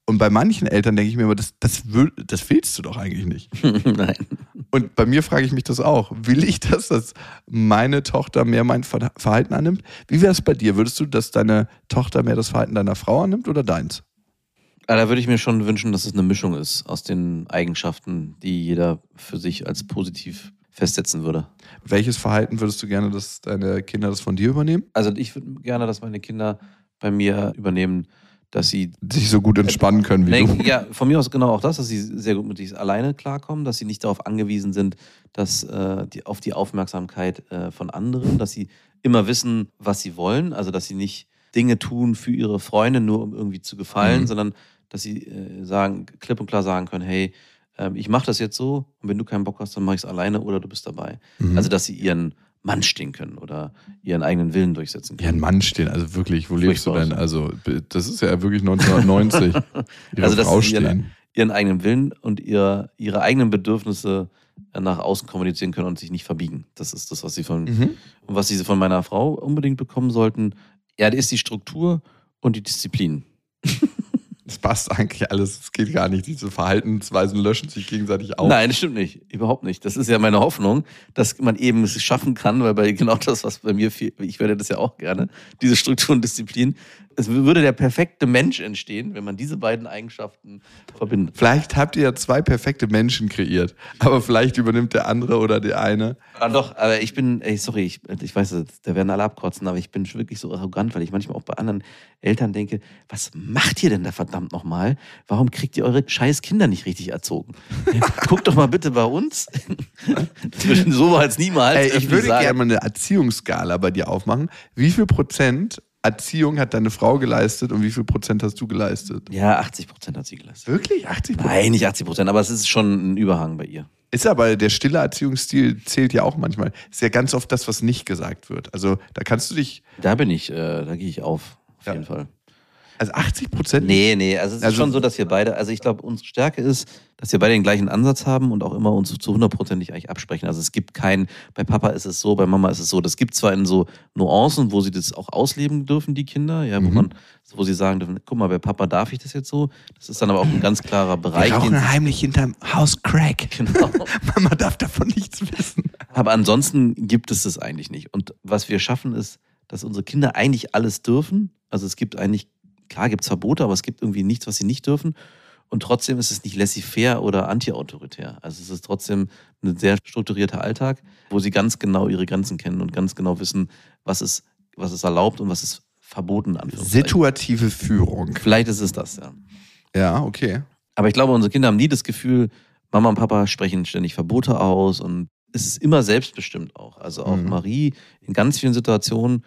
Und bei manchen Eltern denke ich mir immer, das, das, will, das willst du doch eigentlich nicht. [LAUGHS] Nein. Und bei mir frage ich mich das auch. Will ich das, dass meine Tochter mehr mein Ver- Verhalten annimmt? Wie wäre es bei dir? Würdest du, dass deine Tochter mehr das Verhalten deiner Frau annimmt oder deins? Aber da würde ich mir schon wünschen, dass es eine Mischung ist aus den Eigenschaften, die jeder für sich als positiv festsetzen würde. Welches Verhalten würdest du gerne, dass deine Kinder das von dir übernehmen? Also ich würde gerne, dass meine Kinder bei mir übernehmen, dass sie Sich so gut entspannen können wie Nee, du. ja, von mir aus genau auch das, dass sie sehr gut mit sich alleine klarkommen, dass sie nicht darauf angewiesen sind, dass äh, die, auf die Aufmerksamkeit äh, von anderen, dass sie immer wissen, was sie wollen, also dass sie nicht Dinge tun für ihre Freunde, nur um irgendwie zu gefallen, Mhm. sondern dass sie äh, sagen, klipp und klar sagen können, hey, ähm, ich mache das jetzt so und wenn du keinen Bock hast, dann mache ich es alleine oder du bist dabei. Mhm. Also dass sie ihren Mann stehen können oder ihren eigenen Willen durchsetzen ja, ein können. Mann stehen, also wirklich, wo lebst du Furchtbar. denn? Also, das ist ja wirklich 1990. [LAUGHS] Ihre Also, dass Frau sie ihren- ihren eigenen Willen und ihr, ihre eigenen Bedürfnisse äh, nach außen kommunizieren können und sich nicht verbiegen. Das ist das, was sie von, Mhm. was sie von meiner Frau unbedingt bekommen sollten. Ja, das ist die Struktur und die Disziplin. [LAUGHS] Es passt eigentlich alles. Es geht gar nicht. Diese Verhaltensweisen löschen sich gegenseitig auf. Nein, das stimmt nicht. Überhaupt nicht. Das ist ja meine Hoffnung, dass man eben es schaffen kann, weil bei genau das, was bei mir fehlt, ich werde das ja auch gerne, diese Struktur und Disziplin. Es würde der perfekte Mensch entstehen, wenn man diese beiden Eigenschaften verbindet. Vielleicht habt ihr ja zwei perfekte Menschen kreiert, aber vielleicht übernimmt der andere oder der eine. Ah, doch, aber ich bin, ey, sorry, ich, ich weiß, da werden alle abkotzen, aber ich bin wirklich so arrogant, weil ich manchmal auch bei anderen Eltern denke, was macht ihr denn da verdammt nochmal? Warum kriegt ihr eure scheiß Kinder nicht richtig erzogen? [LAUGHS] Guckt doch mal bitte bei uns. so war es niemals. Ey, ich würde sagen. gerne mal eine Erziehungsskala bei dir aufmachen. Wie viel Prozent Erziehung hat deine Frau geleistet und wie viel Prozent hast du geleistet? Ja, 80 Prozent hat sie geleistet. Wirklich? 80 Prozent? Nein, nicht 80 Prozent, aber es ist schon ein Überhang bei ihr. Ist aber der stille Erziehungsstil zählt ja auch manchmal. Ist ja ganz oft das, was nicht gesagt wird. Also da kannst du dich, Da bin ich, äh, da gehe ich auf, auf Ja. jeden Fall. Also 80 Prozent? Nee, nee, also es ist Also- schon so, dass wir beide, also ich glaube, unsere Stärke ist, dass wir beide den gleichen Ansatz haben und auch immer uns zu hundertprozentig eigentlich absprechen. Also es gibt kein, bei Papa ist es so, bei Mama ist es so. Das gibt zwar in so Nuancen, wo sie das auch ausleben dürfen, die Kinder, ja, wo Mhm. man, wo sie sagen dürfen, guck mal, bei Papa darf ich das jetzt so. Das ist dann aber auch ein ganz klarer Bereich. Wir rauchen heimlich hinterm Haus Crack. [LAUGHS] Genau. [LAUGHS] Mama darf davon nichts wissen. Aber ansonsten gibt es das eigentlich nicht. Und was wir schaffen ist, dass unsere Kinder eigentlich alles dürfen. Also es gibt eigentlich, klar gibt es Verbote, aber es gibt irgendwie nichts, was sie nicht dürfen. Und trotzdem ist es nicht laissez-faire oder anti-autoritär. Also es ist trotzdem ein sehr strukturierter Alltag, wo sie ganz genau ihre Grenzen kennen und ganz genau wissen, was ist, was ist erlaubt und was ist verboten. Situative Führung. Vielleicht ist es das, ja. Ja, okay. Aber ich glaube, unsere Kinder haben nie das Gefühl, Mama und Papa sprechen ständig Verbote aus und es ist immer selbstbestimmt auch. Also auch Mhm. Marie in ganz vielen Situationen,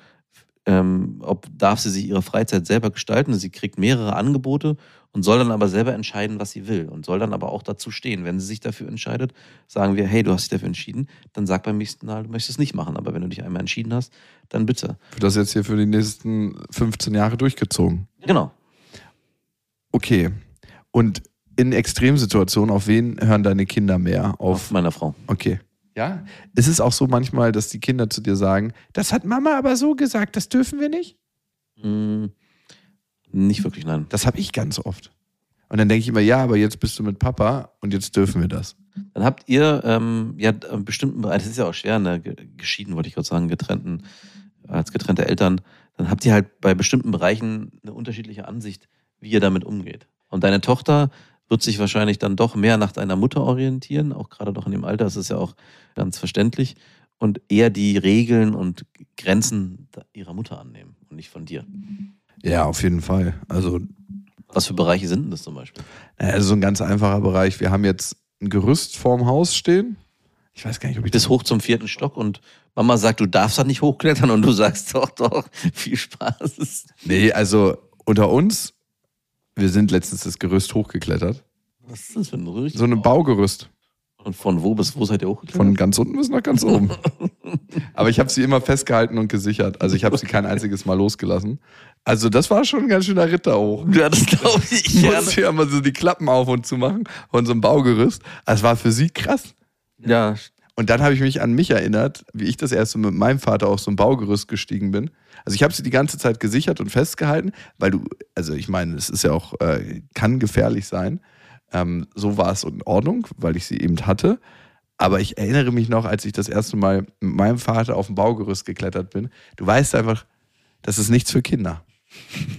ähm, ob darf sie sich ihre Freizeit selber gestalten. Sie kriegt mehrere Angebote und soll dann aber selber entscheiden, was sie will und soll dann aber auch dazu stehen. Wenn sie sich dafür entscheidet, sagen wir, hey, du hast dich dafür entschieden, dann sag beim nächsten Mal, du möchtest es nicht machen. Aber wenn du dich einmal entschieden hast, dann bitte. Wird das jetzt hier für die nächsten 15 Jahre durchgezogen? Genau. Okay. Und in Extremsituationen, auf wen hören deine Kinder mehr? Auf Auf. meiner Frau. Okay. Ja. Es ist auch so manchmal, dass die Kinder zu dir sagen, das hat Mama aber so gesagt, das dürfen wir nicht. Hm, nicht wirklich, nein. Das habe ich ganz oft. Und dann denke ich immer, ja, aber jetzt bist du mit Papa und jetzt dürfen wir das. Dann habt ihr ähm, ja einen bestimmten Bereich, das ist ja auch schwer, ne, ge- geschieden, wollte ich gerade sagen, getrennten, als getrennte Eltern, dann habt ihr halt bei bestimmten Bereichen eine unterschiedliche Ansicht, wie ihr damit umgeht. Und deine Tochter wird sich wahrscheinlich dann doch mehr nach deiner Mutter orientieren, auch gerade doch in dem Alter, das ist ja auch ganz verständlich, und eher die Regeln und Grenzen ihrer Mutter annehmen und nicht von dir. Ja, auf jeden Fall. Also, Was für Bereiche sind denn das zum Beispiel? also so ein ganz einfacher Bereich. Wir haben jetzt ein Gerüst vorm Haus stehen. Ich weiß gar nicht, ob ich bis hoch zum vierten Stock und Mama sagt, du darfst da nicht hochklettern und du sagst doch, doch, viel Spaß. Nee, also unter uns, wir sind letztens das Gerüst hochgeklettert. Was ist das für ein Gerücht? So ein Baugerüst. Und von wo bis wo seid ihr hochgeklettert? Von ganz unten bis nach ganz [LAUGHS] oben. Aber ich habe sie immer festgehalten und gesichert. Also ich habe sie kein einziges Mal losgelassen. Also das war schon ein ganz schöner Ritter hoch. ja, das glaube [LAUGHS] ich. Ja, musste ja immer so die Klappen auf und zu machen von so einem Baugerüst. Das war für sie krass. ja, Und dann habe ich mich an mich erinnert, wie ich das erste Mal mit meinem Vater auf so ein Baugerüst gestiegen bin. Also ich habe sie die ganze Zeit gesichert und festgehalten, weil du, also ich meine, es ist ja auch, äh, kann gefährlich sein. Ähm, so war es in Ordnung, weil ich sie eben hatte. Aber ich erinnere mich noch, als ich das erste Mal mit meinem Vater auf ein Baugerüst geklettert bin. Du weißt einfach, das ist nichts für Kinder.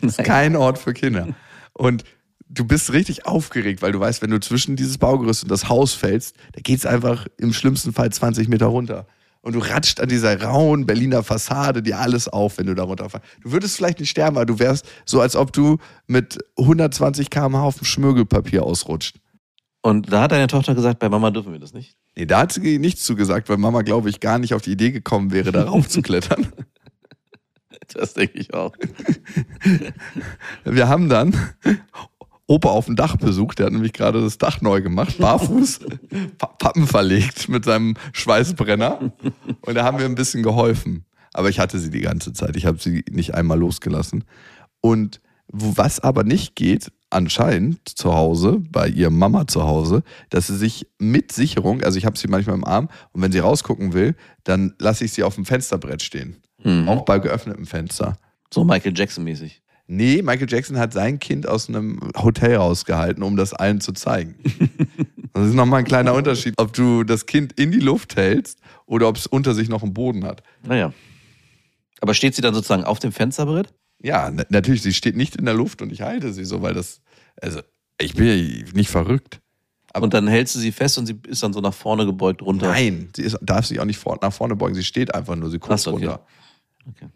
Das ist [LAUGHS] kein Ort für Kinder. Und du bist richtig aufgeregt, weil du weißt, wenn du zwischen dieses Baugerüst und das Haus fällst, da geht es einfach im schlimmsten Fall 20 Meter runter. Und du ratscht an dieser rauen Berliner Fassade dir alles auf, wenn du da runterfällst. Du würdest vielleicht nicht sterben, aber du wärst so, als ob du mit 120 km/h auf dem Schmirgelpapier ausrutscht. Und da hat deine Tochter gesagt, bei Mama dürfen wir das nicht. Nee, da hat sie nichts zugesagt, weil Mama, glaube ich, gar nicht auf die Idee gekommen wäre, darauf zu klettern. [LAUGHS] Das denke ich auch. [LAUGHS] Wir haben dann Opa auf dem Dach besucht, der hat nämlich gerade das Dach neu gemacht, barfuß, [LAUGHS] Pa- Pappen verlegt mit seinem Schweißbrenner. Und da haben wir ein bisschen geholfen. Aber ich hatte sie die ganze Zeit. Ich habe sie nicht einmal losgelassen. Und was aber nicht geht, anscheinend zu Hause, bei ihrer Mama zu Hause, dass sie sich mit Sicherung, also ich habe sie manchmal im Arm und wenn sie rausgucken will, dann lasse ich sie auf dem Fensterbrett stehen. Mhm. Auch bei geöffnetem Fenster. So Michael Jackson-mäßig. Nee, Michael Jackson hat sein Kind aus einem Hotel rausgehalten, um das allen zu zeigen. [LAUGHS] Das ist nochmal ein kleiner Unterschied, ob du das Kind in die Luft hältst oder ob es unter sich noch einen Boden hat. Naja. Aber steht sie dann sozusagen auf dem Fensterbrett? Ja, na- natürlich, sie steht nicht in der Luft und ich halte sie so, weil das, also, ich bin ja nicht verrückt. Und dann hältst du sie fest und sie ist dann so nach vorne gebeugt runter. Nein, sie ist, darf sich auch nicht vor, nach vorne beugen, sie steht einfach nur, sie guckt so, okay. runter. Okay.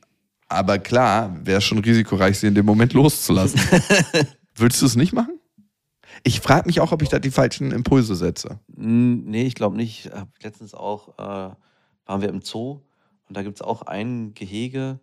Aber klar, wäre schon risikoreich, sie in dem Moment loszulassen. [LAUGHS] Würdest du es nicht machen? Ich frage mich auch, ob ich da die falschen Impulse setze. Mm, Nee, ich glaube nicht. Letztens auch, äh, waren wir im Zoo und da gibt es auch ein Gehege,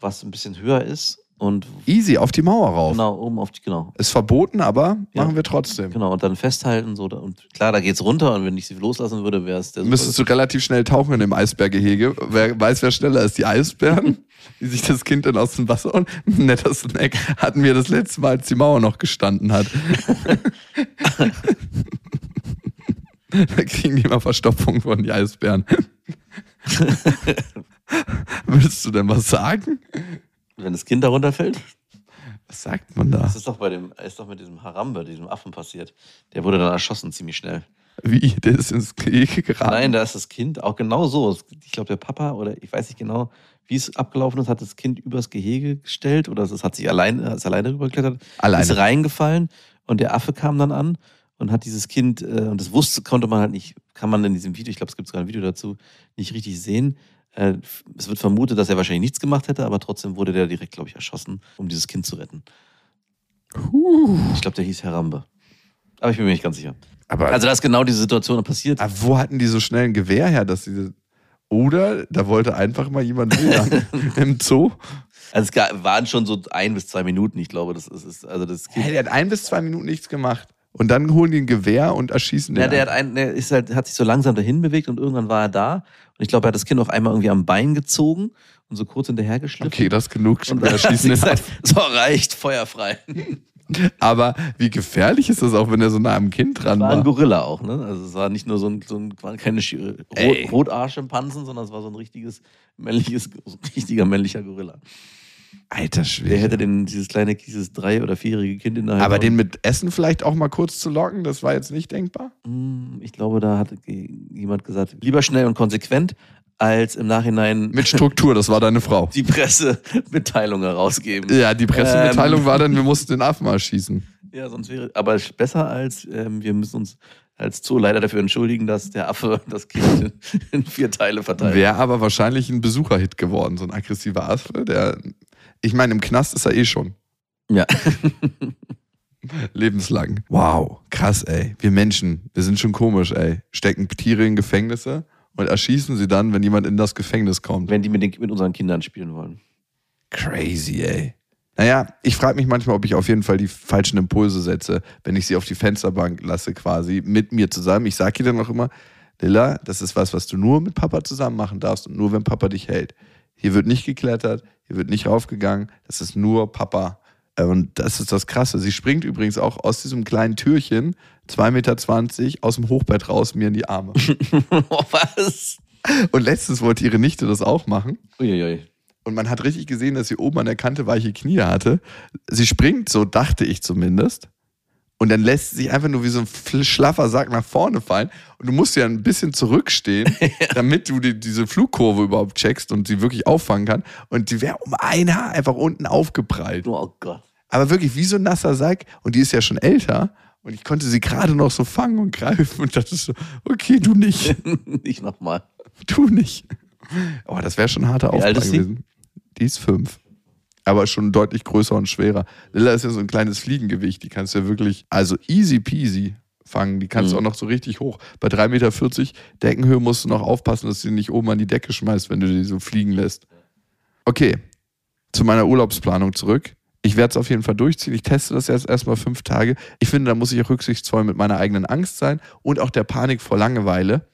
was ein bisschen höher ist und Easy, auf die Mauer rauf. genau, oben auf die, genau. Ist verboten, aber Ja. machen wir trotzdem. Genau, und dann festhalten, so, da- und klar, da geht's runter und wenn ich sie loslassen würde, wäre es der Müsstest du relativ schnell tauchen in dem Eisbärgehege. Wer weiß, wer schneller ist? Die Eisbären, [LAUGHS] die sich das Kind dann aus dem Wasser und [LAUGHS] netter Snack hatten wir das letzte Mal, als die Mauer noch gestanden hat. [LAUGHS] da kriegen die immer Verstopfung von die Eisbären. Würdest du denn was sagen? Wenn das Kind da runterfällt? Was sagt man da? Das ist doch bei dem, ist doch mit diesem Harambe, diesem Affen passiert. Der wurde dann erschossen ziemlich schnell. Wie? Der ist ins Gehege geraten. Nein, da ist das Kind auch genau so. Ich glaube, der Papa oder ich weiß nicht genau, wie es abgelaufen ist, hat das Kind übers Gehege gestellt oder es hat sich alleine, ist alleine rübergeklettert, Alleine. ist reingefallen und der Affe kam dann an und hat dieses Kind, äh, und das wusste, konnte man halt nicht, kann man in diesem Video, ich glaube, es gibt sogar ein Video dazu, nicht richtig sehen. Äh, es wird vermutet, dass er wahrscheinlich nichts gemacht hätte, aber trotzdem wurde der direkt, glaube ich, erschossen, um dieses Kind zu retten. Ich glaube, der hieß Harambe. Aber ich bin mir nicht ganz sicher. Aber Also, da ist genau diese Situation passiert. Aber wo hatten die so schnell ein Gewehr her, dass diese. Oder da wollte einfach mal jemand wildern [LAUGHS] im Zoo. Also es waren schon so ein bis zwei Minuten, ich glaube, das ist, ist also das Hey, der hat ein bis zwei Minuten nichts gemacht. Und dann holen die ein Gewehr und erschießen den. Ja, der, hat einfach. ein, der ist halt, hat sich so langsam dahin bewegt und irgendwann war er da. Und ich glaube, er hat das Kind auch einmal irgendwie am Bein gezogen und so kurz hinterhergeschliffen. okay, das ist genug. und dann erschießen den ab. [LAUGHS] so reicht, feuerfrei. [LAUGHS] Aber wie gefährlich ist das auch, wenn er so nah am Kind dran War ein war? Gorilla auch, ne? Also es war nicht nur so ein, so ein waren keine Ey. Rot, Rotarschimpansen, sondern es war so ein richtiges männliches, so [LAUGHS] ein richtiger männlicher Gorilla. Alter Schwede. hätte den, dieses kleine, dieses drei- oder vierjährige Kind in der Hand. Aber den mit Essen vielleicht auch mal kurz zu locken, das war jetzt nicht denkbar. Hm, Ich glaube, da hat jemand gesagt, lieber schnell und konsequent, als im Nachhinein Mit Struktur, das war deine Frau. die Pressemitteilung herausgeben. Ja, die Pressemitteilung Ähm. war dann, wir mussten den Affen erschießen. Ja, sonst wäre, aber besser als ähm, wir müssen uns als Zoo leider dafür entschuldigen, dass der Affe [LAUGHS] das Kind in, in vier Teile verteilt. Wäre aber wahrscheinlich ein Besucherhit geworden, so ein aggressiver Affe, der. Ich meine, im Knast ist er eh schon. Ja. [LAUGHS] Lebenslang. Wow, krass, ey. Wir Menschen, wir sind schon komisch, ey. Stecken Tiere in Gefängnisse und erschießen sie dann, wenn jemand in das Gefängnis kommt. Wenn die mit, den, mit unseren Kindern spielen wollen. Crazy, ey. Naja, ich frage mich manchmal, ob ich auf jeden Fall die falschen Impulse setze, wenn ich sie auf die Fensterbank lasse, quasi mit mir zusammen. Ich sage ihr dann auch immer, Lilla, das ist was, was du nur mit Papa zusammen machen darfst und nur, wenn Papa dich hält. Hier wird nicht geklettert, hier wird nicht raufgegangen, das ist nur Papa. Äh, Und das ist das Krasse. Sie springt übrigens auch aus diesem kleinen Türchen, 2,20 Meter, aus dem Hochbett raus, mir in die Arme. oh, [LAUGHS] was? Und letztens wollte ihre Nichte das auch machen. Uiuiui. Und man hat richtig gesehen, dass sie oben an der Kante weiche Knie hatte. Sie springt, so dachte ich zumindest. Und dann lässt sie sich einfach nur wie so ein schlaffer Sack nach vorne fallen. Und du musst ja ein bisschen zurückstehen, [LAUGHS] damit du die, diese Flugkurve überhaupt checkst und sie wirklich auffangen kann. Und die wäre um ein Haar einfach unten aufgeprallt. Oh Gott. Aber wirklich wie so ein nasser Sack. Und die ist ja schon älter. Und ich konnte sie gerade noch so fangen und greifen und dachte so, okay, du nicht. [LAUGHS] Nicht nochmal. Du nicht. Oh, das wäre schon ein harter Wie Auftrag sie? gewesen. Die ist fünf. Aber schon deutlich größer und schwerer. Lilla ist ja so ein kleines Fliegengewicht. Die kannst du ja wirklich, also easy peasy fangen. Die kannst du Mhm. auch noch so richtig hoch. Bei 3,40 Meter Deckenhöhe musst du noch aufpassen, dass du die nicht oben an die Decke schmeißt, wenn du die so fliegen lässt. Okay, zu meiner Urlaubsplanung zurück. Ich werde es auf jeden Fall durchziehen. Ich teste das jetzt erstmal fünf Tage. Ich finde, da muss ich auch rücksichtsvoll mit meiner eigenen Angst sein und auch der Panik vor Langeweile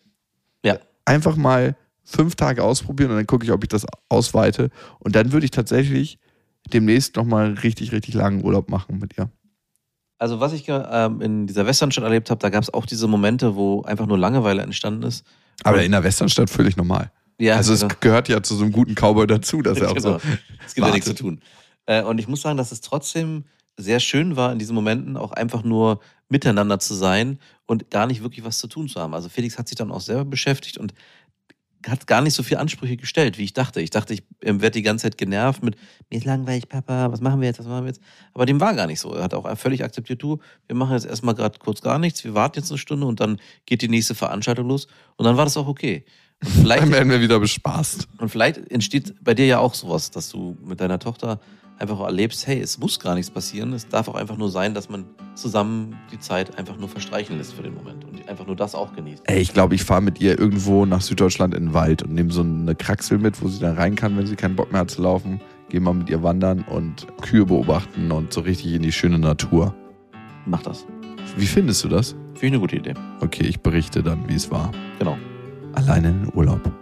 Ja. einfach mal fünf Tage ausprobieren und dann gucke ich, ob ich das ausweite. Und dann würde ich tatsächlich demnächst nochmal richtig, richtig langen Urlaub machen mit ihr. Also was ich ähm, in dieser Westernstadt erlebt habe, da gab es auch diese Momente, wo einfach nur Langeweile entstanden ist. Aber in der Westernstadt völlig normal. Ja, also es genau. gehört ja zu so einem guten Cowboy dazu, dass er auch genau. so. Es gibt ja nichts zu wartet. tun. Äh, und ich muss sagen, dass es trotzdem sehr schön war, in diesen Momenten auch einfach nur miteinander zu sein und gar nicht wirklich was zu tun zu haben. Also Felix hat sich dann auch selber beschäftigt und hat gar nicht so viele Ansprüche gestellt, wie ich dachte. Ich dachte, ich ähm, werde die ganze Zeit genervt mit, mir ist langweilig, Papa, was machen wir jetzt, was machen wir jetzt? Aber dem war gar nicht so. Er hat auch völlig akzeptiert, du, wir machen jetzt erstmal gerade kurz gar nichts, wir warten jetzt eine Stunde und dann geht die nächste Veranstaltung los. Und dann war das auch okay. Und [LAUGHS] vielleicht, Dann werden wir wieder bespaßt. und vielleicht entsteht bei dir ja auch sowas, dass du mit deiner Tochter einfach auch erlebst, hey, es muss gar nichts passieren. Es darf auch einfach nur sein, dass man zusammen die Zeit einfach nur verstreichen lässt für den Moment und einfach nur das auch genießt. Ey, ich glaube, ich fahre mit ihr irgendwo nach Süddeutschland in den Wald und nehme so eine Kraxel mit, wo sie dann rein kann, wenn sie keinen Bock mehr hat zu laufen. Gehe mal mit ihr wandern und Kühe beobachten und so richtig in die schöne Natur. Mach das. Wie findest du das? Finde ich eine gute Idee. Okay, ich berichte dann, wie es war. Genau. Alleine in den Urlaub.